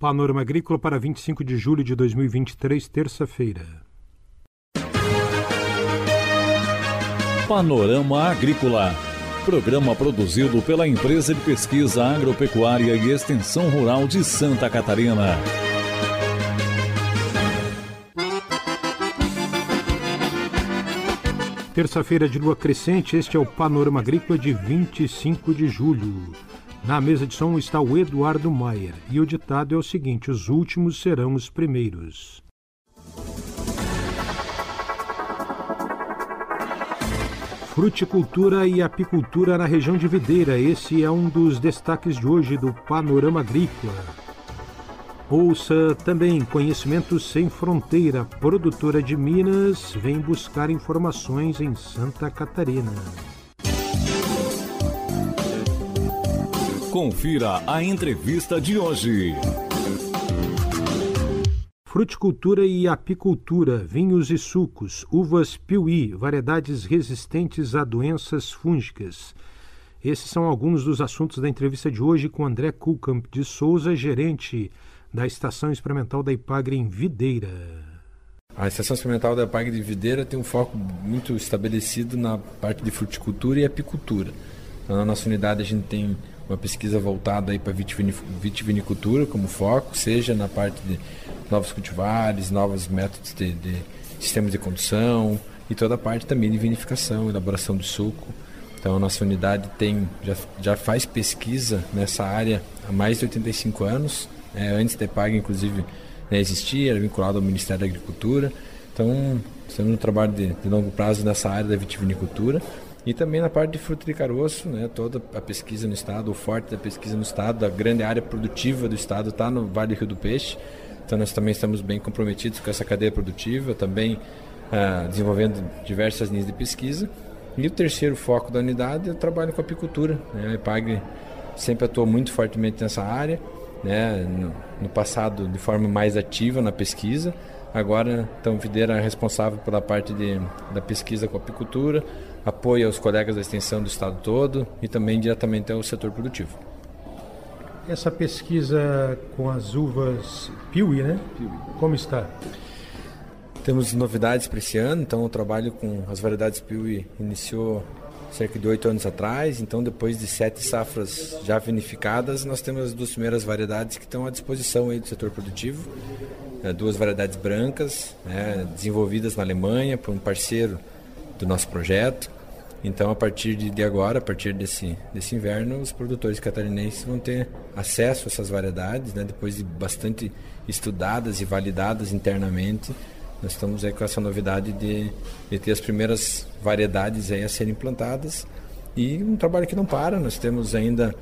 Panorama Agrícola para 25 de julho de 2023, terça-feira. Panorama Agrícola. Programa produzido pela Empresa de Pesquisa Agropecuária e Extensão Rural de Santa Catarina. Terça-feira de lua crescente, este é o Panorama Agrícola de 25 de julho. Na mesa de som está o Eduardo Maier e o ditado é o seguinte: os últimos serão os primeiros. Fruticultura e apicultura na região de Videira. Esse é um dos destaques de hoje do Panorama Agrícola. Ouça também Conhecimento Sem Fronteira, produtora de Minas, vem buscar informações em Santa Catarina. Confira a entrevista de hoje. Fruticultura e apicultura, vinhos e sucos, uvas piuí, variedades resistentes a doenças fúngicas. Esses são alguns dos assuntos da entrevista de hoje com André Kulkamp de Souza, gerente da Estação Experimental da Ipagre em Videira. A Estação Experimental da Ipagre de Videira tem um foco muito estabelecido na parte de fruticultura e apicultura. Na nossa unidade a gente tem uma pesquisa voltada para vitivinicultura como foco, seja na parte de novos cultivares, novos métodos de, de sistemas de condução e toda a parte também de vinificação, elaboração de suco. Então a nossa unidade tem já, já faz pesquisa nessa área há mais de 85 anos. É, antes da EPAG, inclusive, né, existia, era vinculado ao Ministério da Agricultura. Então, estamos no trabalho de, de longo prazo nessa área da vitivinicultura. E também na parte de fruta de caroço, né, toda a pesquisa no estado, o forte da pesquisa no estado, a grande área produtiva do estado está no Vale do Rio do Peixe. Então nós também estamos bem comprometidos com essa cadeia produtiva, também ah, desenvolvendo diversas linhas de pesquisa. E o terceiro foco da unidade é o trabalho com apicultura. Né? A EPAG sempre atuou muito fortemente nessa área, né? no, no passado de forma mais ativa na pesquisa, Agora, então, Videira é responsável pela parte de, da pesquisa com apicultura, apoia os colegas da extensão do estado todo e também diretamente ao setor produtivo. Essa pesquisa com as uvas Piuí, né? Piuí. Como está? Temos novidades para esse ano, então o trabalho com as variedades Piuí iniciou cerca de oito anos atrás, então depois de sete safras já vinificadas, nós temos as duas primeiras variedades que estão à disposição aí do setor produtivo duas variedades brancas, né, desenvolvidas na Alemanha por um parceiro do nosso projeto. Então, a partir de agora, a partir desse, desse inverno, os produtores catarinenses vão ter acesso a essas variedades, né, depois de bastante estudadas e validadas internamente. Nós estamos aí com essa novidade de, de ter as primeiras variedades aí a serem implantadas e um trabalho que não para. Nós temos ainda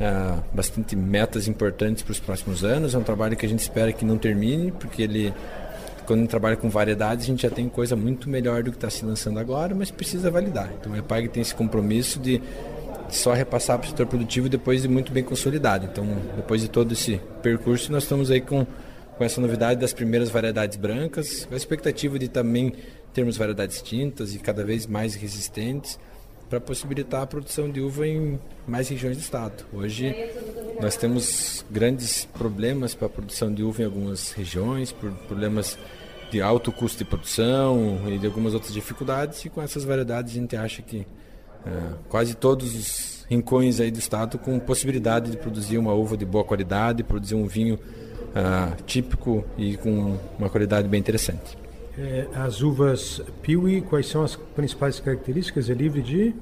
uh, bastante metas importantes para os próximos anos. É um trabalho que a gente espera que não termine, porque ele, quando a gente trabalha com variedades, a gente já tem coisa muito melhor do que está se lançando agora, mas precisa validar. Então a EPAG tem esse compromisso de só repassar para o setor produtivo depois de muito bem consolidado. Então, depois de todo esse percurso, nós estamos aí com, com essa novidade das primeiras variedades brancas, com a expectativa de também termos variedades tintas e cada vez mais resistentes para possibilitar a produção de uva em mais regiões do estado. Hoje nós temos grandes problemas para a produção de uva em algumas regiões, problemas de alto custo de produção e de algumas outras dificuldades, e com essas variedades a gente acha que é, quase todos os rincões aí do estado com possibilidade de produzir uma uva de boa qualidade, produzir um vinho uh, típico e com uma qualidade bem interessante. É, as uvas Piwi, quais são as principais características? É livre de?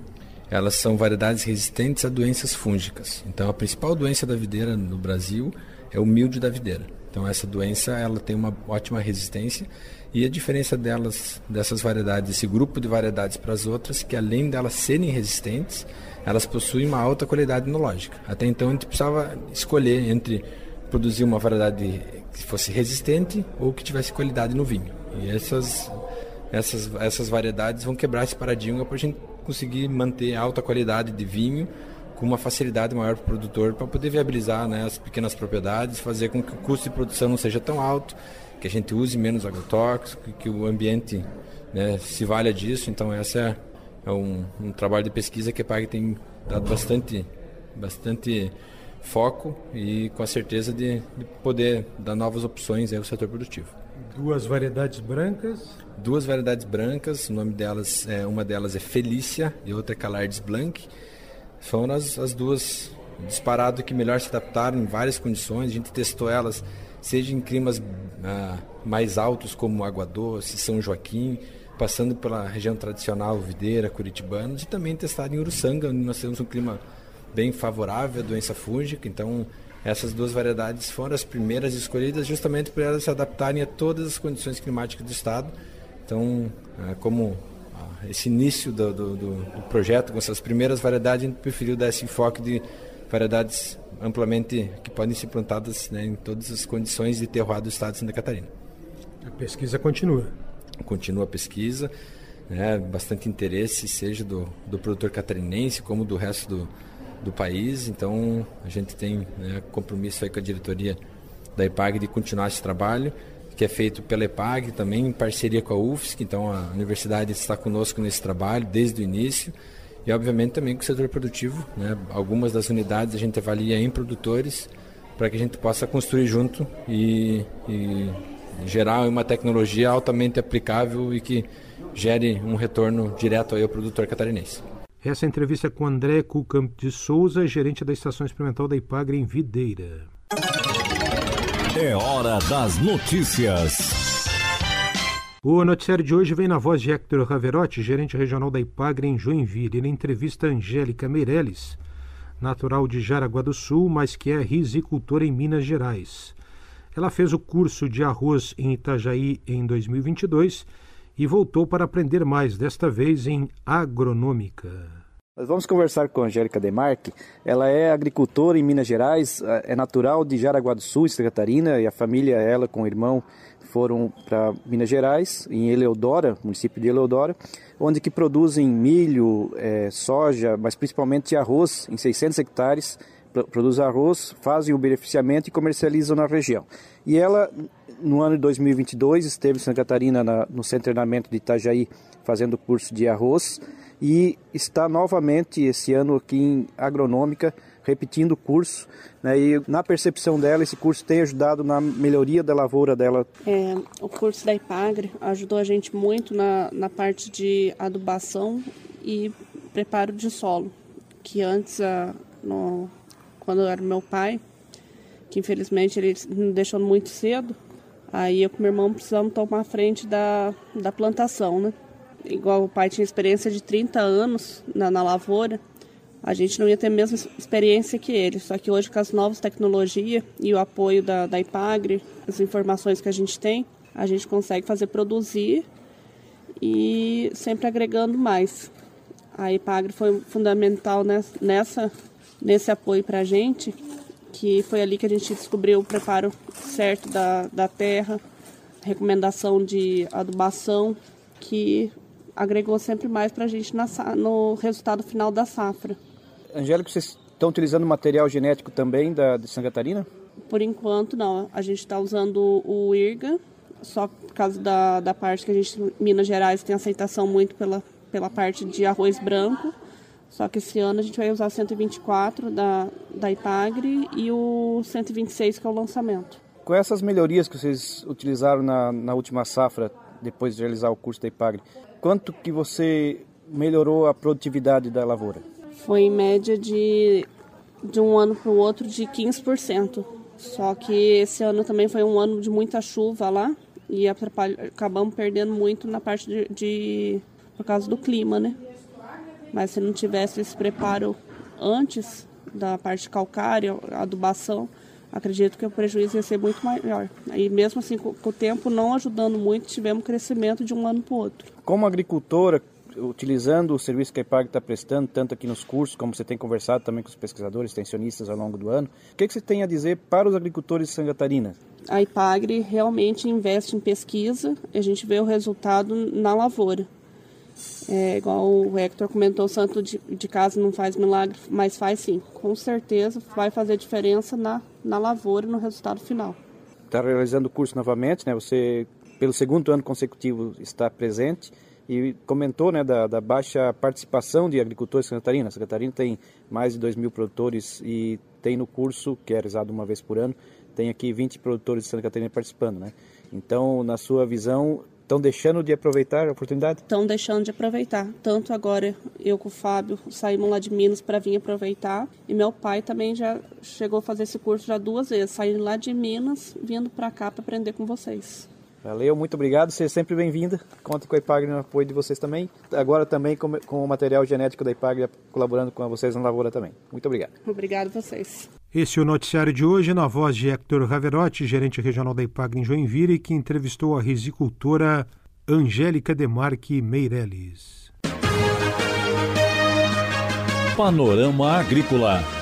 Elas são variedades resistentes a doenças fúngicas. Então, a principal doença da videira no Brasil é o mildio da videira. Então, essa doença ela tem uma ótima resistência e a diferença delas, dessas variedades, esse grupo de variedades para as outras, que além delas serem resistentes, elas possuem uma alta qualidade enológica. Até então, a gente precisava escolher entre produzir uma variedade que fosse resistente ou que tivesse qualidade no vinho. E essas, essas, essas variedades vão quebrar esse paradigma para a gente conseguir manter alta qualidade de vinho com uma facilidade maior para o produtor para poder viabilizar né, as pequenas propriedades, fazer com que o custo de produção não seja tão alto, que a gente use menos agrotóxico, que o ambiente né, se valha disso. Então, essa é, é um, um, trabalho de pesquisa que a PAG tem dado bastante, bastante foco e com a certeza de, de poder dar novas opções ao setor produtivo. Duas variedades brancas? Duas variedades brancas, o nome delas, é, uma delas é Felícia e outra é Calardes Blanc. Foram as, as duas disparado que melhor se adaptaram em várias condições. A gente testou elas, seja em climas ah, mais altos como Água Doce, São Joaquim, passando pela região tradicional videira, curitibana, e também testado em Uruçanga, onde nós temos um clima bem favorável à doença fúngica. Então, essas duas variedades foram as primeiras escolhidas justamente para elas se adaptarem a todas as condições climáticas do estado. Então, é, como ah, esse início do, do, do, projeto, com essas primeiras variedades, a gente preferiu dar esse enfoque de variedades amplamente que podem ser plantadas né, em todas as condições de terroir do estado de Santa Catarina. A pesquisa continua. Continua a pesquisa, né, bastante interesse, seja do, do produtor catarinense como do resto do, do país. Então, a gente tem né, compromisso aí com a diretoria da IPAG de continuar esse trabalho, que é feito pela IPAG também em parceria com a UFSC. Então, a universidade está conosco nesse trabalho desde o início e obviamente também com o setor produtivo. Né? Algumas das unidades a gente avalia em produtores para que a gente possa construir junto e, e gerar uma tecnologia altamente aplicável e que gere um retorno direto ao produtor catarinense. Essa entrevista é com André Kukamp de Souza, gerente da Estação Experimental da Ipagre em Videira. É hora das notícias. O noticiário de hoje vem na voz de Hector Raverotti, gerente regional da Ipagre em Joinville. Ele entrevista Angélica Meirelles, natural de Jaraguá do Sul, mas que é risicultora em Minas Gerais. Ela fez o curso de arroz em Itajaí em 2022 e voltou para aprender mais, desta vez em agronômica. Nós vamos conversar com a Angélica Demarque. Ela é agricultora em Minas Gerais, é natural de Jaraguá do Sul, Santa Catarina, e a família, ela com o irmão, foram para Minas Gerais, em Eleodora, município de Eleodora, onde que produzem milho, é, soja, mas principalmente arroz em 600 hectares, produz arroz, fazem o beneficiamento e comercializam na região. E ela, no ano de 2022, esteve em Santa Catarina, na, no Centro de Treinamento de Itajaí, fazendo curso de arroz, e está novamente esse ano aqui em Agronômica, repetindo o curso, né, e na percepção dela, esse curso tem ajudado na melhoria da lavoura dela. É, o curso da IPAGRE ajudou a gente muito na, na parte de adubação e preparo de solo, que antes, a, no, quando era meu pai, que infelizmente ele me deixou muito cedo, aí eu com meu irmão precisamos tomar frente da, da plantação, né? Igual o pai tinha experiência de 30 anos na, na lavoura, a gente não ia ter a mesma experiência que ele. Só que hoje, com as novas tecnologias e o apoio da, da IPAGRE, as informações que a gente tem, a gente consegue fazer produzir e sempre agregando mais. A IPAGRE foi fundamental nessa, nesse apoio para a gente, que foi ali que a gente descobriu o preparo certo da, da terra, recomendação de adubação, que agregou sempre mais para a gente na, no resultado final da safra. Angélica, vocês estão utilizando material genético também da, de Santa Catarina? Por enquanto, não. A gente está usando o IRGA, só por causa da, da parte que a gente, Minas Gerais, tem aceitação muito pela, pela parte de arroz branco. Só que esse ano a gente vai usar o 124 da, da Ipagre e o 126 que é o lançamento. Com essas melhorias que vocês utilizaram na, na última safra, depois de realizar o curso da Ipagre, quanto que você melhorou a produtividade da lavoura? foi em média de, de um ano para o outro de 15%. Só que esse ano também foi um ano de muita chuva lá e acabamos perdendo muito na parte de, de por causa do clima, né? Mas se não tivesse esse preparo antes da parte calcária, adubação, acredito que o prejuízo ia ser muito maior. E mesmo assim, com o tempo não ajudando muito, tivemos crescimento de um ano para o outro. Como agricultora, utilizando o serviço que a IPAG está prestando, tanto aqui nos cursos, como você tem conversado também com os pesquisadores, extensionistas ao longo do ano, o que, que você tem a dizer para os agricultores de Santa Catarina? A IPAGRE realmente investe em pesquisa, a gente vê o resultado na lavoura. É, igual o Hector comentou, o santo de, de casa não faz milagre, mas faz sim. Com certeza vai fazer diferença na, na lavoura, no resultado final. Está realizando o curso novamente, né? Você, pelo segundo ano consecutivo, está presente e comentou né, da, da, baixa participação de agricultores em Santa Catarina. Santa Catarina tem mais de 2 mil produtores e tem no curso, que é realizado uma vez por ano, tem aqui 20 produtores de Santa Catarina participando, né? Então, na sua visão, estão deixando de aproveitar a oportunidade? Estão deixando de aproveitar. Tanto agora eu com o Fábio saímos lá de Minas para vir aproveitar. E meu pai também já chegou a fazer esse curso já duas vezes, saindo lá de Minas, vindo para cá para aprender com vocês. Valeu, muito obrigado. Seja sempre bem-vinda. Conte com a IPAGRE no apoio de vocês também. Agora também com, com o material genético da IPAGRE colaborando com vocês na lavoura também. Muito obrigado. Obrigado a vocês. Esse é o noticiário de hoje, na voz de Hector Raverotti, gerente regional da IPAGRE em Joinville, que entrevistou a risicultora Angélica Demarque Meirelles. Panorama Agrícola.